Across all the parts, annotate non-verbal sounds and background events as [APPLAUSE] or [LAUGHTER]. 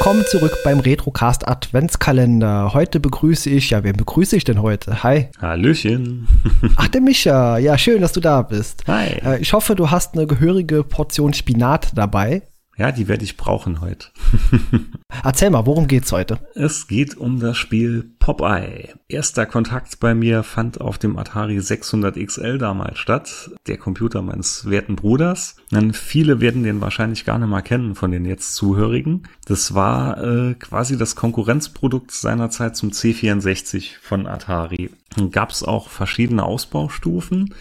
Willkommen zurück beim Retrocast Adventskalender. Heute begrüße ich, ja, wen begrüße ich denn heute? Hi. Hallöchen. [LAUGHS] Ach, der Micha. Ja, schön, dass du da bist. Hi. Äh, ich hoffe, du hast eine gehörige Portion Spinat dabei. Ja, die werde ich brauchen heute. [LAUGHS] Erzähl mal, worum geht's heute? Es geht um das Spiel Popeye. Erster Kontakt bei mir fand auf dem Atari 600 XL damals statt, der Computer meines werten Bruders. Dann viele werden den wahrscheinlich gar nicht mal kennen von den jetzt Zuhörigen. Das war äh, quasi das Konkurrenzprodukt seinerzeit zum C64 von Atari. Gab es auch verschiedene Ausbaustufen.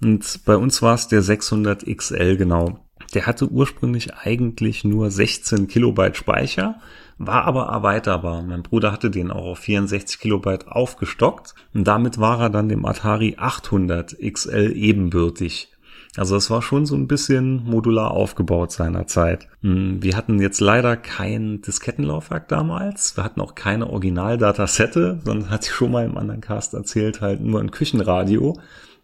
Und bei uns war es der 600 XL genau. Der hatte ursprünglich eigentlich nur 16 Kilobyte Speicher, war aber erweiterbar. Mein Bruder hatte den auch auf 64 Kilobyte aufgestockt und damit war er dann dem Atari 800 XL ebenbürtig. Also es war schon so ein bisschen modular aufgebaut seinerzeit. Hm, wir hatten jetzt leider kein Diskettenlaufwerk damals. Wir hatten auch keine Originaldatasette, sondern [LAUGHS] hatte ich schon mal im anderen Cast erzählt, halt nur ein Küchenradio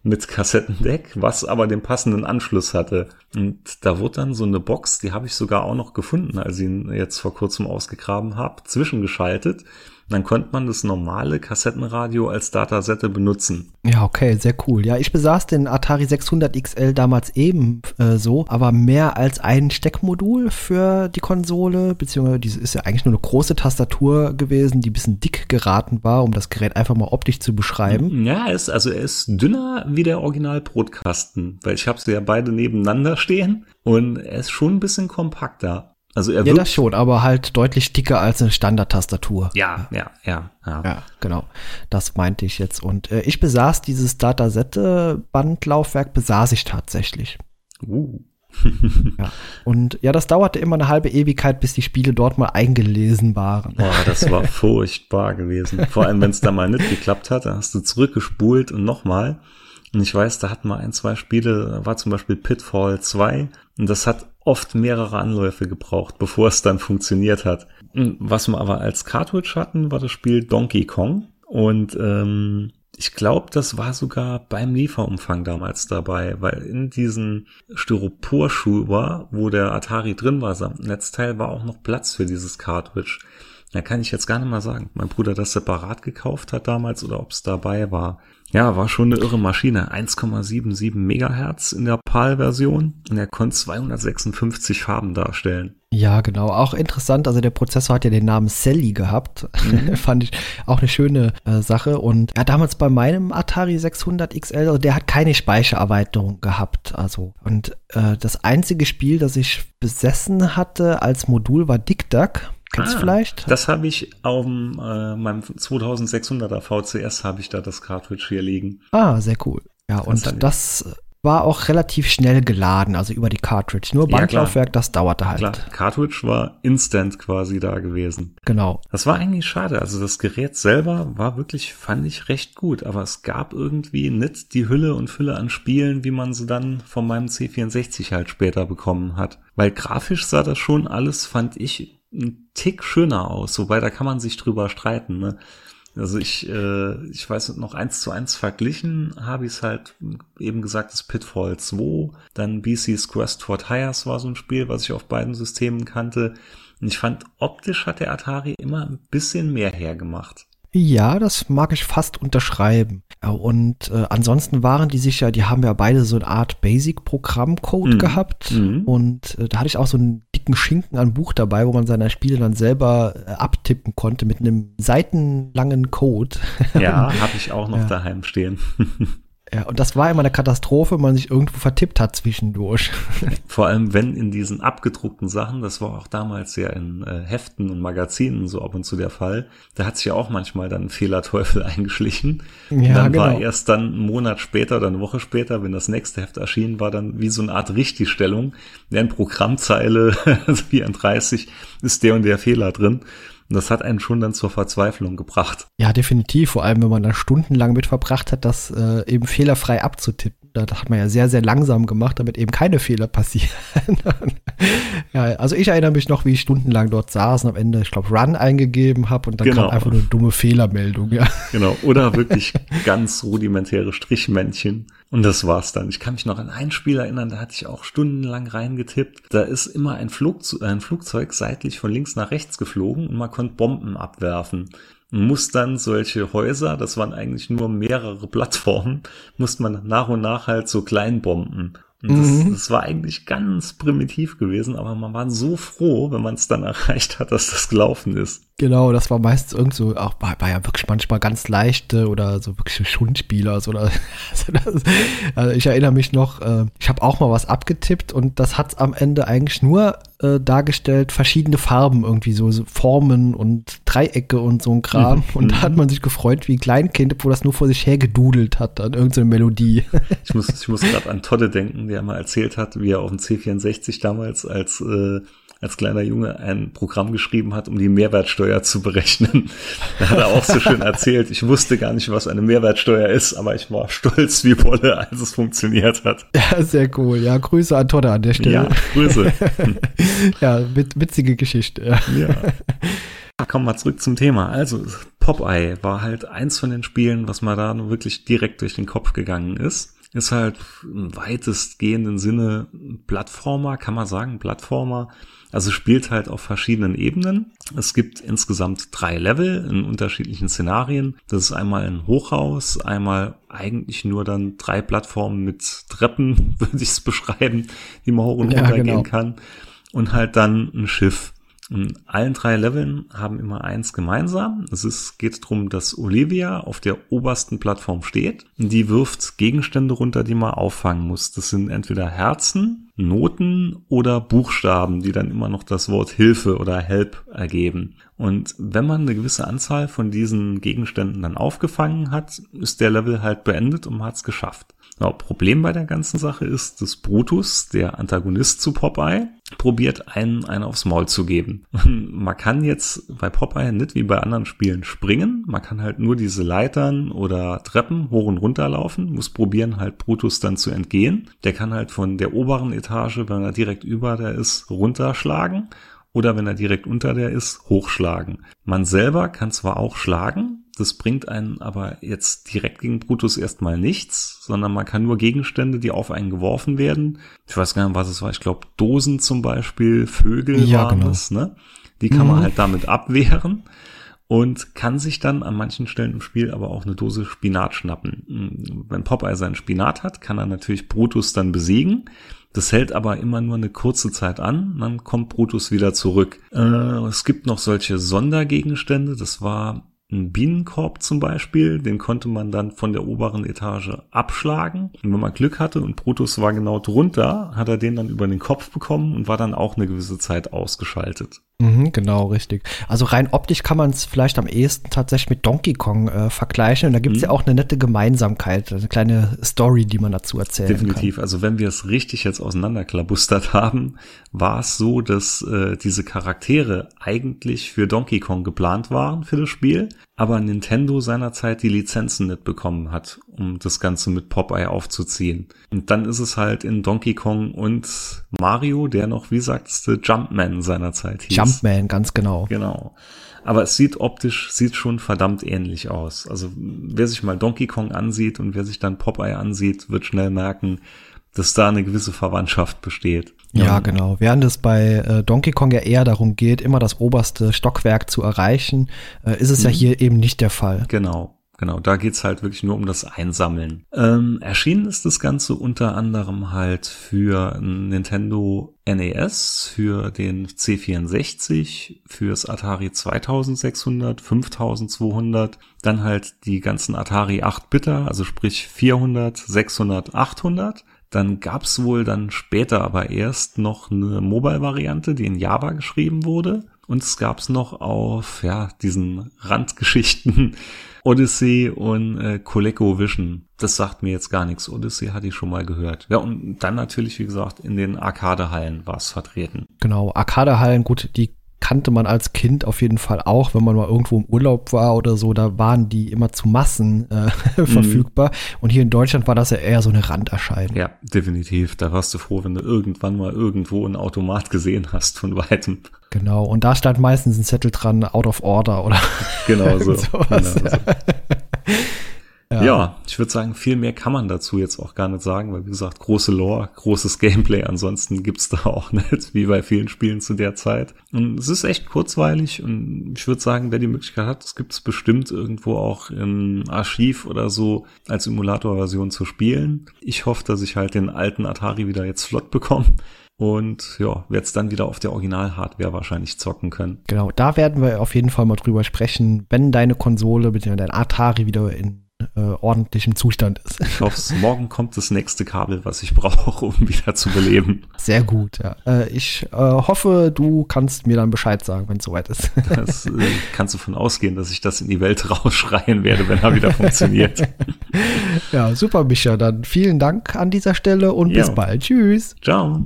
mit Kassettendeck, was aber den passenden Anschluss hatte. Und da wurde dann so eine Box, die habe ich sogar auch noch gefunden, als ich ihn jetzt vor kurzem ausgegraben habe, zwischengeschaltet dann konnte man das normale Kassettenradio als Datasette benutzen. Ja, okay, sehr cool. Ja, ich besaß den Atari 600 XL damals eben äh, so, aber mehr als ein Steckmodul für die Konsole, beziehungsweise diese ist ja eigentlich nur eine große Tastatur gewesen, die ein bisschen dick geraten war, um das Gerät einfach mal optisch zu beschreiben. Ja, ist, also er ist dünner wie der Original-Brotkasten, weil ich habe sie ja beide nebeneinander [LAUGHS] stehen und er ist schon ein bisschen kompakter. Also er ja, das schon, aber halt deutlich dicker als eine Standard-Tastatur. Ja, ja, ja, ja. Ja, genau. Das meinte ich jetzt. Und äh, ich besaß dieses Datasette-Bandlaufwerk, besaß ich tatsächlich. Uh. ja. Und ja, das dauerte immer eine halbe Ewigkeit, bis die Spiele dort mal eingelesen waren. Boah, das war furchtbar gewesen. Vor allem, wenn es da mal nicht geklappt hat, dann hast du zurückgespult und nochmal. Und ich weiß, da hatten wir ein, zwei Spiele, war zum Beispiel Pitfall 2 und das hat oft mehrere Anläufe gebraucht, bevor es dann funktioniert hat. Was wir aber als Cartridge hatten, war das Spiel Donkey Kong und ähm, ich glaube, das war sogar beim Lieferumfang damals dabei, weil in diesen Styroporschuber, wo der Atari drin war, samt Netzteil, war auch noch Platz für dieses Cartridge. Da kann ich jetzt gar nicht mal sagen, mein Bruder das separat gekauft hat damals oder ob es dabei war. Ja, war schon eine irre Maschine. 1,77 Megahertz in der PAL-Version und er konnte 256 Farben darstellen. Ja, genau. Auch interessant. Also der Prozessor hat ja den Namen Sally gehabt. Mhm. [LAUGHS] Fand ich auch eine schöne äh, Sache. Und ja, damals bei meinem Atari 600 XL, also der hat keine Speichererweiterung gehabt. Also und äh, das einzige Spiel, das ich besessen hatte als Modul war Dick Duck. Kennst du ah, vielleicht? Das habe ich auf äh, meinem 2600er VCS habe ich da das Cartridge hier liegen. Ah, sehr cool. Ja, und das, das war auch relativ schnell geladen, also über die Cartridge. Nur Bandlaufwerk, ja, das dauerte halt. Klar, Cartridge war instant quasi da gewesen. Genau. Das war eigentlich schade. Also das Gerät selber war wirklich, fand ich recht gut, aber es gab irgendwie nicht die Hülle und Fülle an Spielen, wie man sie dann von meinem C64 halt später bekommen hat. Weil grafisch sah das schon alles, fand ich, ein Tick schöner aus, wobei da kann man sich drüber streiten. Ne? Also ich, äh, ich weiß noch eins zu eins verglichen, habe ich es halt eben gesagt, das Pitfall 2, dann BC's Quest for Tires war so ein Spiel, was ich auf beiden Systemen kannte. Und ich fand, optisch hat der Atari immer ein bisschen mehr hergemacht. Ja, das mag ich fast unterschreiben. Und äh, ansonsten waren die sicher, die haben ja beide so eine Art Basic-Programmcode mhm. gehabt. Mhm. Und äh, da hatte ich auch so einen dicken Schinken an Buch dabei, wo man seine Spiele dann selber äh, abtippen konnte mit einem seitenlangen Code. Ja, [LAUGHS] habe ich auch noch ja. daheim stehen. [LAUGHS] Ja, und das war immer eine Katastrophe, wenn man sich irgendwo vertippt hat zwischendurch. [LAUGHS] Vor allem, wenn in diesen abgedruckten Sachen, das war auch damals ja in äh, Heften und Magazinen so ab und zu der Fall, da hat sich ja auch manchmal dann ein Fehlerteufel [LAUGHS] eingeschlichen. Ja, dann genau. war erst dann einen Monat später oder eine Woche später, wenn das nächste Heft erschienen war, dann wie so eine Art Richtigstellung. In Programmzeile [LAUGHS] 34 ist der und der Fehler drin. Und das hat einen schon dann zur Verzweiflung gebracht. Ja, definitiv. Vor allem, wenn man da stundenlang mit verbracht hat, das äh, eben fehlerfrei abzutippen. Das hat man ja sehr, sehr langsam gemacht, damit eben keine Fehler passieren. [LAUGHS] ja, also ich erinnere mich noch, wie ich stundenlang dort saß und am Ende, ich glaube, Run eingegeben habe und dann genau. kam einfach nur eine dumme Fehlermeldung. Ja. Genau. Oder [LAUGHS] wirklich ganz rudimentäre Strichmännchen. Und das war's dann. Ich kann mich noch an ein Spiel erinnern, da hatte ich auch stundenlang reingetippt. Da ist immer ein, Flugzeug, ein Flugzeug seitlich von links nach rechts geflogen und man konnte Bomben abwerfen. Und muss dann solche Häuser, das waren eigentlich nur mehrere Plattformen, musste man nach und nach halt so Kleinbomben. Das, mhm. das war eigentlich ganz primitiv gewesen, aber man war so froh, wenn man es dann [LAUGHS] erreicht hat, dass das gelaufen ist. Genau, das war meistens irgend so, auch war, war ja wirklich manchmal ganz leichte oder so wirklich Schundspieler. So, oder, [LAUGHS] also, das, also ich erinnere mich noch, äh, ich habe auch mal was abgetippt und das hat am Ende eigentlich nur äh, dargestellt, verschiedene Farben irgendwie, so, so, Formen und Dreiecke und so ein Kram. Mhm. Und da hat mhm. man sich gefreut wie ein Kleinkind, wo das nur vor sich her gedudelt hat an irgendeine Melodie. [LAUGHS] Ich muss, ich muss gerade an Todde denken, der mal erzählt hat, wie er auf dem C64 damals als äh, als kleiner Junge ein Programm geschrieben hat, um die Mehrwertsteuer zu berechnen. [LAUGHS] Da hat er auch so schön erzählt, ich wusste gar nicht, was eine Mehrwertsteuer ist, aber ich war stolz wie Wolle, als es funktioniert hat. Ja, sehr cool. Ja, Grüße an Todde an der Stelle. Ja, Grüße. [LAUGHS] ja, witzige Geschichte. Ja. Kommen wir zurück zum Thema. Also, Popeye war halt eins von den Spielen, was mir da wirklich direkt durch den Kopf gegangen ist ist halt im weitestgehenden Sinne Plattformer, kann man sagen, Plattformer. Also spielt halt auf verschiedenen Ebenen. Es gibt insgesamt drei Level in unterschiedlichen Szenarien. Das ist einmal ein Hochhaus, einmal eigentlich nur dann drei Plattformen mit Treppen, [LAUGHS] würde ich es beschreiben, die man hoch und runter ja, genau. gehen kann. Und halt dann ein Schiff. In allen drei Leveln haben immer eins gemeinsam. Es ist, geht darum, dass Olivia auf der obersten Plattform steht. Die wirft Gegenstände runter, die man auffangen muss. Das sind entweder Herzen, Noten oder Buchstaben, die dann immer noch das Wort Hilfe oder Help ergeben. Und wenn man eine gewisse Anzahl von diesen Gegenständen dann aufgefangen hat, ist der Level halt beendet und man hat es geschafft. Ja, Problem bei der ganzen Sache ist, dass Brutus, der Antagonist zu Popeye, probiert einen, einen aufs Maul zu geben. man kann jetzt bei Popeye nicht wie bei anderen Spielen springen. Man kann halt nur diese Leitern oder Treppen hoch und runter laufen, muss probieren halt Brutus dann zu entgehen. Der kann halt von der oberen Etage, wenn er direkt über der ist, runterschlagen oder wenn er direkt unter der ist, hochschlagen. Man selber kann zwar auch schlagen, das bringt einen aber jetzt direkt gegen Brutus erstmal nichts, sondern man kann nur Gegenstände, die auf einen geworfen werden. Ich weiß gar nicht, was es war. Ich glaube, Dosen zum Beispiel, Vögel ja, waren genau. es, ne? Die kann mhm. man halt damit abwehren und kann sich dann an manchen Stellen im Spiel aber auch eine Dose Spinat schnappen. Wenn Popeye seinen Spinat hat, kann er natürlich Brutus dann besiegen. Das hält aber immer nur eine kurze Zeit an, dann kommt Brutus wieder zurück. Äh, es gibt noch solche Sondergegenstände, das war ein Bienenkorb zum Beispiel, den konnte man dann von der oberen Etage abschlagen. Und wenn man Glück hatte und Brutus war genau drunter, hat er den dann über den Kopf bekommen und war dann auch eine gewisse Zeit ausgeschaltet. Mhm, genau, richtig. Also rein optisch kann man es vielleicht am ehesten tatsächlich mit Donkey Kong äh, vergleichen. Und da gibt es mhm. ja auch eine nette Gemeinsamkeit, eine kleine Story, die man dazu erzählen Definitiv. Kann. Also wenn wir es richtig jetzt auseinanderklabustert [LAUGHS] haben, war es so, dass äh, diese Charaktere eigentlich für Donkey Kong geplant waren für das Spiel, aber Nintendo seinerzeit die Lizenzen nicht bekommen hat, um das Ganze mit Popeye aufzuziehen. Und dann ist es halt in Donkey Kong und Mario, der noch, wie sagst du, Jumpman seinerzeit hieß. Jumpman, ganz genau. Genau. Aber es sieht optisch, sieht schon verdammt ähnlich aus. Also wer sich mal Donkey Kong ansieht und wer sich dann Popeye ansieht, wird schnell merken, dass da eine gewisse Verwandtschaft besteht. Ja, ja, genau. Während es bei äh, Donkey Kong ja eher darum geht, immer das oberste Stockwerk zu erreichen, äh, ist es mhm. ja hier eben nicht der Fall. Genau. genau. Da geht's halt wirklich nur um das Einsammeln. Ähm, erschienen ist das Ganze unter anderem halt für Nintendo NES, für den C64, fürs Atari 2600, 5200, dann halt die ganzen Atari 8-Bitter, also sprich 400, 600, 800. Dann gab's wohl dann später aber erst noch eine Mobile-Variante, die in Java geschrieben wurde. Und es gab's noch auf ja diesen Randgeschichten [LAUGHS] Odyssey und äh, ColecoVision. Das sagt mir jetzt gar nichts. Odyssey hatte ich schon mal gehört. Ja, und dann natürlich, wie gesagt, in den Arcade-Hallen war es vertreten. Genau, Arcade-Hallen, gut, die kannte man als Kind auf jeden Fall auch, wenn man mal irgendwo im Urlaub war oder so, da waren die immer zu Massen äh, [LAUGHS] mhm. verfügbar. Und hier in Deutschland war das ja eher so eine Randerscheinung. Ja, definitiv. Da warst du froh, wenn du irgendwann mal irgendwo ein Automat gesehen hast von weitem. Genau, und da stand meistens ein Zettel dran, out of order oder genau [LAUGHS] so. genau so. [LAUGHS] Ja. ja, ich würde sagen, viel mehr kann man dazu jetzt auch gar nicht sagen, weil wie gesagt, große Lore, großes [LAUGHS] Gameplay, ansonsten gibt's da auch [LAUGHS] nicht, wie bei vielen Spielen zu der Zeit. Und es ist echt kurzweilig und ich würde sagen, wer die Möglichkeit hat, es gibt's bestimmt irgendwo auch im Archiv oder so als Emulator-Version zu spielen. Ich hoffe, dass ich halt den alten Atari wieder jetzt flott bekomme und ja, werde es dann wieder auf der Original-Hardware wahrscheinlich zocken können. Genau, da werden wir auf jeden Fall mal drüber sprechen, wenn deine Konsole bzw. dein Atari wieder in äh, ordentlichem Zustand ist. Ich hoffe, morgen kommt das nächste Kabel, was ich brauche, um wieder zu beleben. Sehr gut, ja. Äh, ich äh, hoffe, du kannst mir dann Bescheid sagen, wenn es soweit ist. [LAUGHS] Das äh, kannst du von ausgehen, dass ich das in die Welt [LAUGHS] rausschreien werde, wenn er wieder [LAUGHS] funktioniert. ja, super, Micha. Dann vielen Dank an dieser Stelle und ja. bis bald. Tschüss. Ciao.